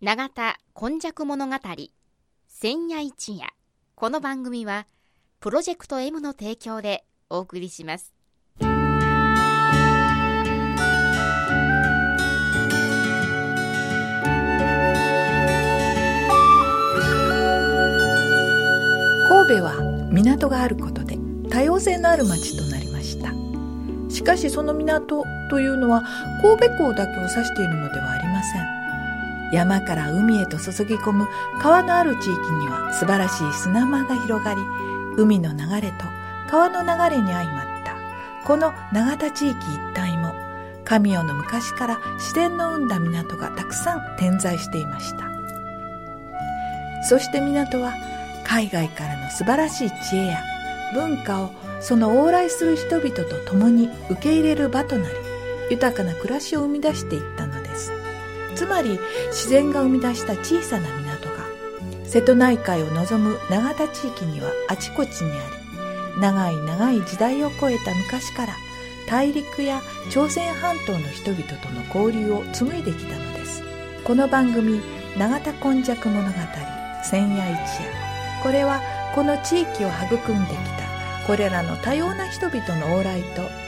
永田今昔物語千夜一夜。この番組はプロジェクト M の提供でお送りします。神戸は港があることで多様性のある町となりました。しかしその港というのは神戸港だけを指しているのではありません。山から海へと注ぎ込む川のある地域には素晴らしい砂間が広がり海の流れと川の流れに相まった。この永田地域一帯も神代の昔から自然の生んだ港がたくさん点在していました。そして港は海外からの素晴らしい知恵や文化をその往来する人々と共に受け入れる場となり豊かな暮らしを生み出していったのです。つまり自然が生み出した小さな港が瀬戸内海を望む永田地域にはあちこちにあり長い長い時代を超えた昔から大陸や朝鮮半島の人々との交流を紡いできたのです。この番組「永田今昔物語千夜一夜」これはこの地域を育んできたこれらの多様な人々の往来と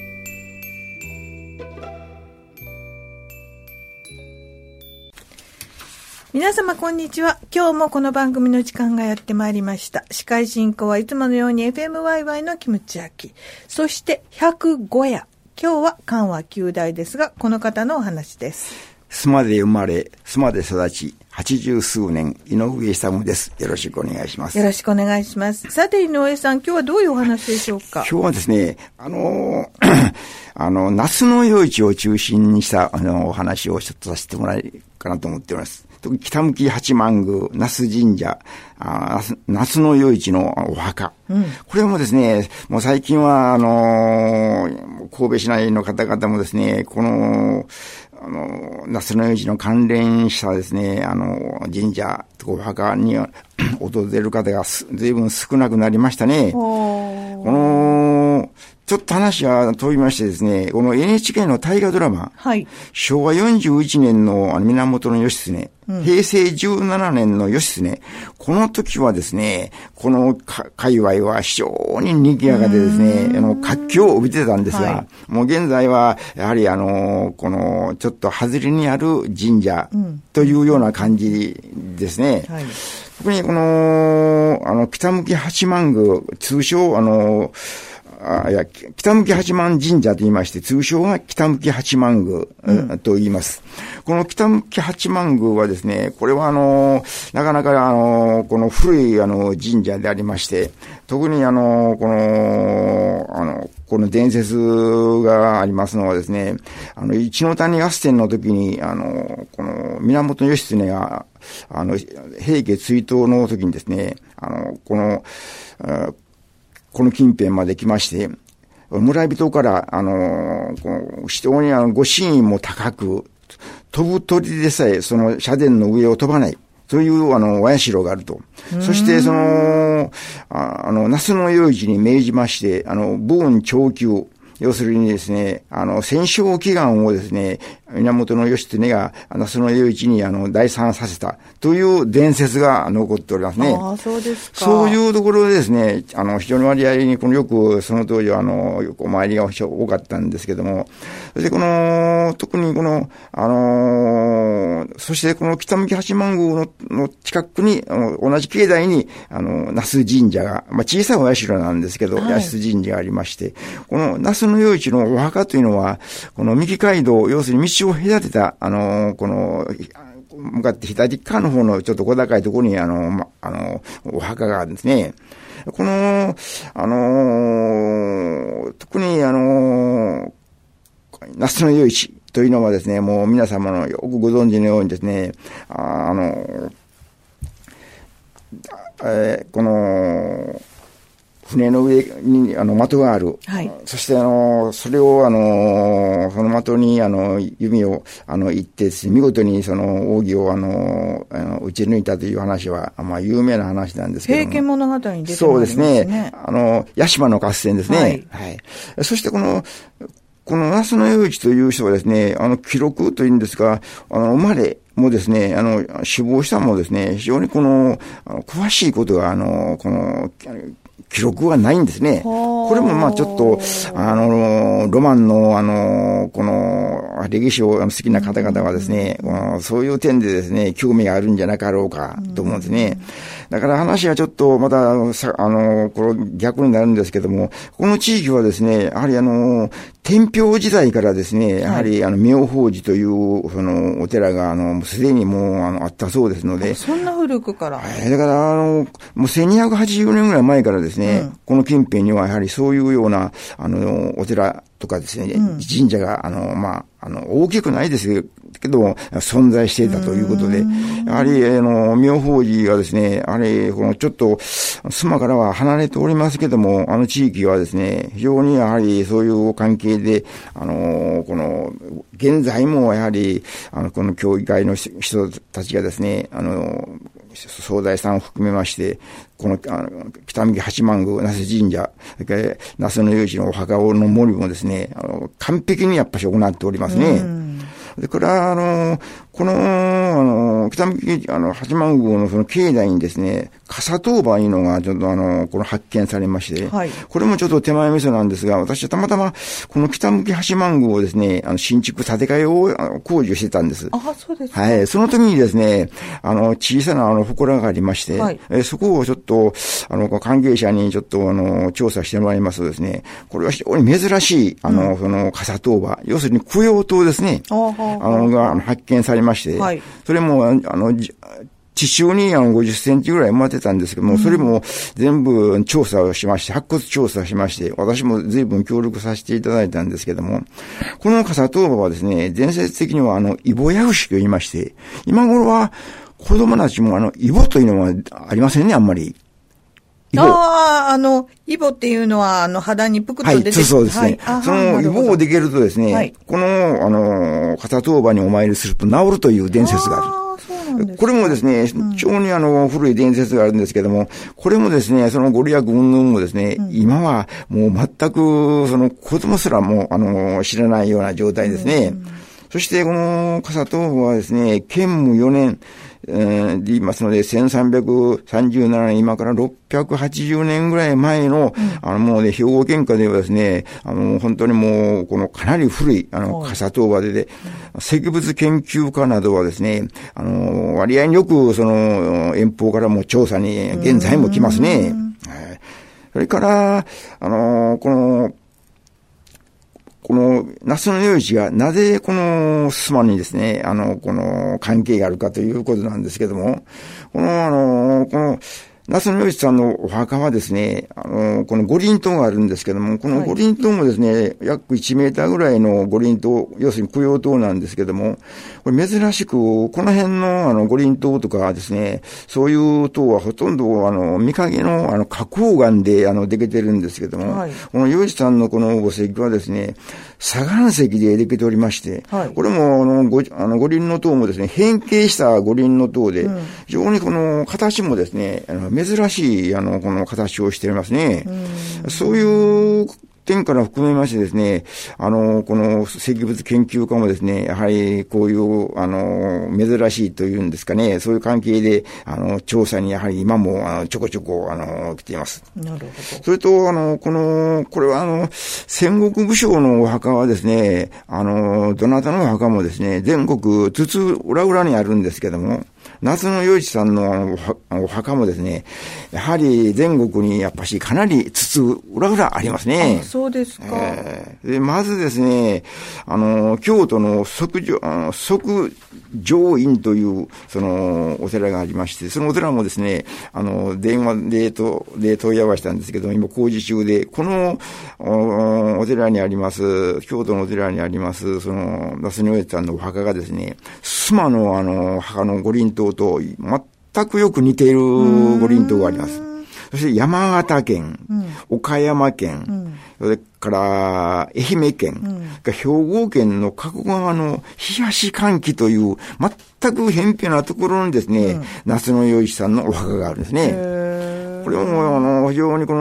皆様こんにちは。今日もこの番組の時間がやってまいりました。司会進行はいつものように FMYY のキムチ焼き。そして105夜。今日は緩和9代ですが、この方のお話です。須磨で生まれ、須磨で育ち、八十数年、井上勇です。よろしくお願いします。よろしくお願いします。さて、井上さん、今日はどういうお話でしょうか？今日はですね、あのー あの、夏の夜市を中心にした、あの、お話をちょっとさせてもらえるかなと思っております。北向き八幡宮、那須神社、あ夏夏の夜市のお墓。これもですね、もう最近は、あのー神戸市内の方々もですね、この、あの、夏の夜市の関連したですね、あの、神社お墓に 訪れる方がす随分少なくなりましたね。この、ちょっと話は飛びましてですね、この NHK の大河ドラマ、はい。昭和41年のあの源義経、平成17年の義経、この時はですね、このか界隈は非常に賑やかでですね、あの、活気を帯びてたんですが、はもう現在は、やはりあの、この、ちょっと外れにある神社というような感じですね。はい。特にこの、あの、北向き八幡宮、通称、あの、あいや、北向き八幡神社と言いまして、通称は北向き八幡宮、と言います。この北向き八幡宮はですね、これはあの、なかなかあの、この古いあの神社でありまして、特にあの、この、あの、この伝説がありますのはですね、あの、一の谷合戦の時に、あの、この源義経が、あの、平家追悼の時にですね、あの、この、あこの近辺まで来まして、村人から、あの、この非常にあの、ご真意も高く、飛ぶ鳥でさえ、その社殿の上を飛ばない。という、あの、お社があると。そして、その、ああの、那須の夜市に命じまして、あの、武運長久、要するにですね、あの、戦勝祈願をですね、源義経が、あの、その夜市に、あの、大賛させた、という伝説が残っておりますね。ああ、そうですか。そういうところでですね、あの、非常に割合に、このよく、その当時は、あの、よくお参りが多かったんですけども、そしてこの、特にこの、あの、そしてこの北向き八幡宮のの近くに、あの同じ境内に、あの、那須神社が、まあ、小さいお社なんですけど、はい那須神社がありまして、この那須の夜市のお墓というのは、この右街道、要するに道を隔てた、あの、この、向かって左側の方のちょっと小高いところに、あの、ま、あの、お墓があるんですね。この、あの、特にあの、夏の夜市というのはですね、もう皆様のよくご存知のようにですね、ああの、えー、この、船の上にあの的がある。はい。そしてあの、それをあの、その的にあの、弓をあの、行って見事にその奥義をあの、あの打ち抜いたという話は、まあ有名な話なんですけど平家物語に出てますね。そうですね。あの、八島の合戦ですね。はい。はい。そしてこの、この那須の余一という人はですね、あの、記録というんですが、あの、生まれ、もですね、あの、死亡したもですね、非常にこの、あの詳しいことが、あの、この、記録はないんですね。これもまあちょっと、あの、ロマンの、あの、この、歴史を好きな方々はですね、うん、そういう点でですね、興味があるんじゃなかろうかと思うんですね。だから話はちょっとまた、さあの、これ逆になるんですけども、この地域はですね、やはりあの、天平時代からですね、やはり、あの、妙法寺という、その、お寺が、あの、すでにもう、あの、あったそうですので。そんな古くから。はい。だから、あの、もう1280年ぐらい前からですね、うん、この近辺にはやはりそういうような、あの、お寺とかですね、うん、神社が、あの、まあ、あの、大きくないですけど、存在していたということで、やはり、あの、妙法寺はですね、あれ、このちょっと、須磨からは離れておりますけども、あの地域はですね、非常にやはりそういう関係で、あの、この、現在もやはり、あの、この協議会の人たちがですね、あの、総大さんを含めまして、この、あの、北向八幡宮、那須神社、それから那須の有事のお墓の森もですね、あの、完璧にやっぱし行っておりますね。で、これは、あの、この、あの、北向き、あの、八幡宮のその境内にですね、笠当場いうのが、ちょっとあの、この発見されまして、はい、これもちょっと手前味噌なんですが、私はたまたま、この北向き八幡宮をですね、あの、新築建て替えを工事をしてたんです。あ、そうですはい。その時にですね、あの、小さなあの、祠がありまして、はい、えそこをちょっと、あの、関係者にちょっとあの、調査してもらいますとですね、これは非常に珍しい、あの、うん、その、笠当場、要するに供養塔ですね。あの、が発見されまして、はい、それも、あの、地中にあの50センチぐらい埋まってたんですけども、それも全部調査をしまして、発掘調査しまして、私も随分協力させていただいたんですけども、この笠東馬はですね、伝説的にはあの、イボヤウシと言いまして、今頃は子供たちもあの、イボというのはありませんね、あんまり。ああ、あの、イボっていうのは、あの、肌にぷくっと出てはい、そうですね。はい、そのイボをできるとですね、はい、この、あの、片当場にお参りすると治るという伝説がある。これもですね、非常にあの、古い伝説があるんですけども、これもですね、そのご利益云々もですね、うん、今はもう全く、その子供すらも、あの、知らないような状態ですね。うん、そして、この笠東部はですね、建武4年、えー、で言いますので、1337年、今から680年ぐらい前の、うん、あの、もうね、兵庫県下ではですね、あの、本当にもう、このかなり古い、あの、笠東場でで、石物研究家などはですね、あの、割合によく、その、遠方からも調査に、現在も来ますね。それから、あの、この、この、夏の用地がなぜこのスマにですね、あの、この関係があるかということなんですけども、この、あの、この、那須の吉さんのお墓はですね、あの、この五輪塔があるんですけども、この五輪塔もですね、はい、約1メーターぐらいの五輪塔、要するに供養塔なんですけども、これ珍しく、この辺のあの五輪塔とかですね、そういう塔はほとんどあの、見影のあの、花崗岩であの、できてるんですけども、はい、この吉さんのこの墓石はですね、砂岩石でできておりまして、はい、これもあの、ごあの五輪の塔もですね、変形した五輪の塔で、うん、非常にこの形もですね、あの珍しい、あの、この形をしていますね。そういう点から含めましてですね、あの、この石物研究家もですね、やはりこういう、あの、珍しいというんですかね、そういう関係で、あの、調査にやはり今も、あの、ちょこちょこ、あの、来ています。なるほど。それと、あの、この、これはあの、戦国武将のお墓はですね、あの、どなたのお墓もですね、全国、筒裏裏にあるんですけども、夏の洋一さんのお墓もですね、やはり全国にやっぱしかなり筒裏裏ありますね。そうですか。えー、で、まずですね、あの、京都の即上、即上院という、その、お寺がありまして、そのお寺もですね、あの、電話でと、で問い合わせたんですけど、今工事中で、このお、お寺にあります、京都のお寺にあります、その、那須におさんのお墓がですね、須磨のあの、墓の五輪塔と全全くよく似ている五輪島があります。そして山形県、岡山県、それから愛媛県、兵庫県の加古川の東寒気という全く偏僻なところにですね、夏の洋一さんのお墓があるんですね。これも、あの、非常にこの、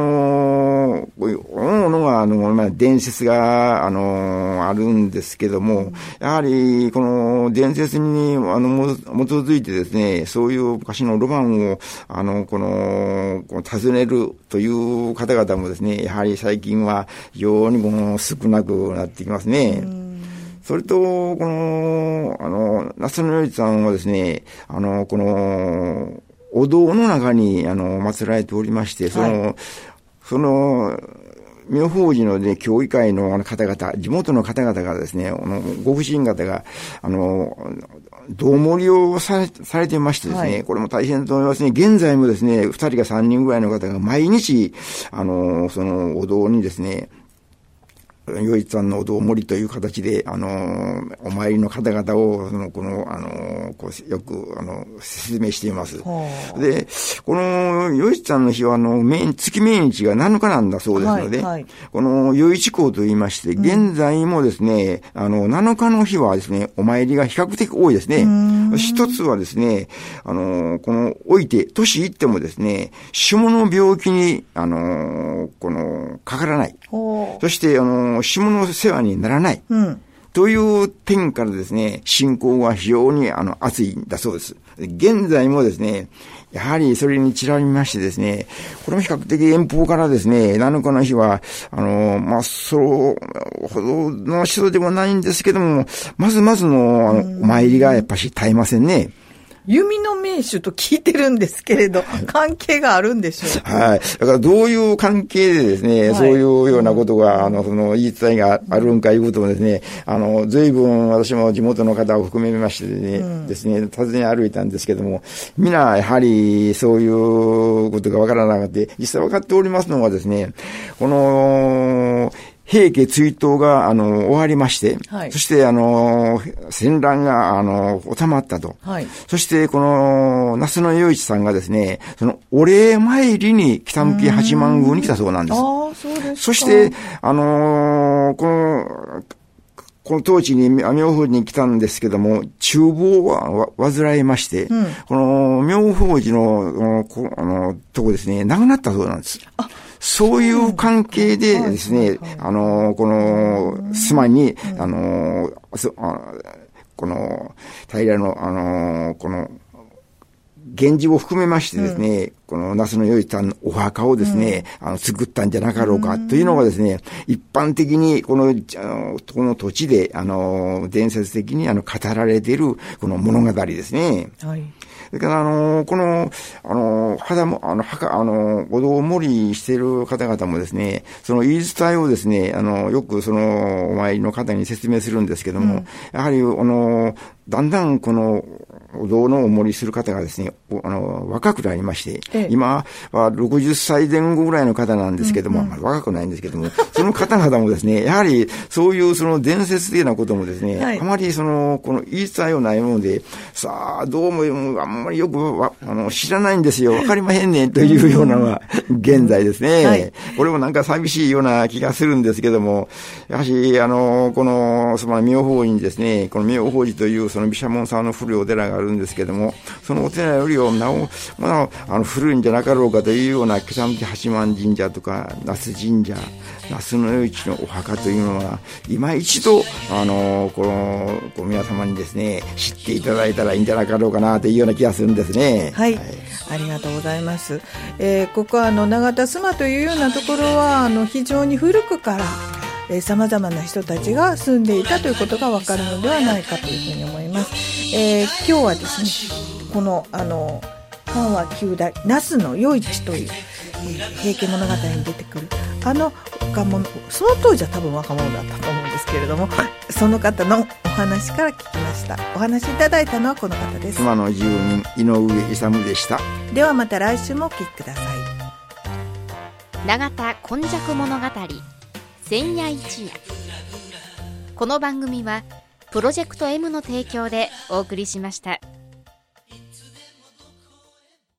こういう、おのが、あの、まあ、伝説が、あの、あるんですけども、やはり、この伝説に、あの、基づいてですね、そういう昔のロマンを、あの、この、この尋ねるという方々もですね、やはり最近は非常にこの少なくなってきますね。それと、この、あの、夏野よいさんはですね、あの、この、お堂の中に、あの、祀られておりまして、その、はい、その、妙法寺のね、協議会の方々、地元の方々がですね、あのご婦人方が、あの、道盛りをされされてましてですね、はい、これも大変と思いますね。現在もですね、二人か三人ぐらいの方が毎日、あの、そのお堂にですね、与一さんのお堂森という形で、あの、お参りの方々を、その、この、あの、こうよく、あの、説明しています。で、この、与一さんの日は、あの、月命日が7日なんだそうですので、はいはい、この、与一公と言いまして、現在もですね、うん、あの、7日の日はですね、お参りが比較的多いですね。一つはですね、あの、この、置いて、年行ってもですね、下の病気に、あの、この、かからない。そして、あの、下の世話にならない。うんという点からですね、信仰は非常にあの熱いんだそうです。現在もですね、やはりそれにちらみましてですね、これも比較的遠方からですね、7日の日は、あの、まあ、そほどの人でもないんですけども、まずまずのあのお参りがやっぱし絶えませんね。弓の名手と聞いてるんですけれど、関係があるんでしょうはい。だからどういう関係でですね、はい、そういうようなことが、あの、その言い伝えがあるんかいうこともですね、あの、随分私も地元の方を含めましてね、うん、ですね、訪ね歩いたんですけども、皆やはりそういうことがわからなくて、実際分かっておりますのはですね、この、平家追悼が、あの、終わりまして、はい、そして、あの、戦乱が、あの、収まったと。はい、そして、この、那須野洋一さんがですね、その、お礼参りに北向き八幡宮に来たそうなんです。あそうですそして、あのこの、この当地に、妙法寺に来たんですけども、厨房は患いまして、うん、この妙法寺の、あの、とこですね、亡くなったそうなんです。あそういう関係でですね、あの、この、住まいに、あの、この、平の、あの、この、源氏を含めましてですね、うん、この那須のよいさんのお墓をですね、うん、あの、作ったんじゃなかろうかというのがですね、一般的にこの、あの、この土地で、あの、伝説的にあの、語られているこの物語ですね。はい。それから、あの、この、あの、肌も、あの、墓、あの、お堂を盛りしている方々もですね、その言い伝えをですね、あの、よくその、お参りの方に説明するんですけども、うん、やはり、あの、だんだんこの、お堂のお守りする方がですね、あの、若くなりまして、ええ、今は60歳前後ぐらいの方なんですけども、うんうん、まあ、若くないんですけども、その方々もですね、やはりそういうその伝説的なこともですね、はい、あまりその、この言い伝えをないもので、さあ、どうもあんまりよくわあの知らないんですよ、わかりまへんねんというようなのは、現在ですね、はい、これもなんか寂しいような気がするんですけども、やはし、あの、この、その妙法院ですね、この妙法寺というその毘沙門さんの古いお寺があるんですけども、そのお寺よりをなお、まあ、あの古いんじゃなかろうかというような北向き八幡神社とか、那須神社、那須の夜市のお墓というのは、今一度、あの、この、こう皆様にですね、知っていただいたらいいんじゃなかろうかなというような気がするんですね。はい、はい、ありがとうございます。えー、ここはあの永田須磨というようなところはあの非常に古くからさまざまな人たちが住んでいたということがわかるのではないかというふうに思います。えー、今日はですねこのあの関和九代那須の余市という、えー、平家物語に出てくるあの若者その当時は多分若者だったと思うんですけれどもその方のお話から聞きました。お話いただいたのはこの方です。妻の住人井上勇でした。ではまた来週もお聞きください。永田今昔物語千夜一夜。この番組はプロジェクト M の提供でお送りしました。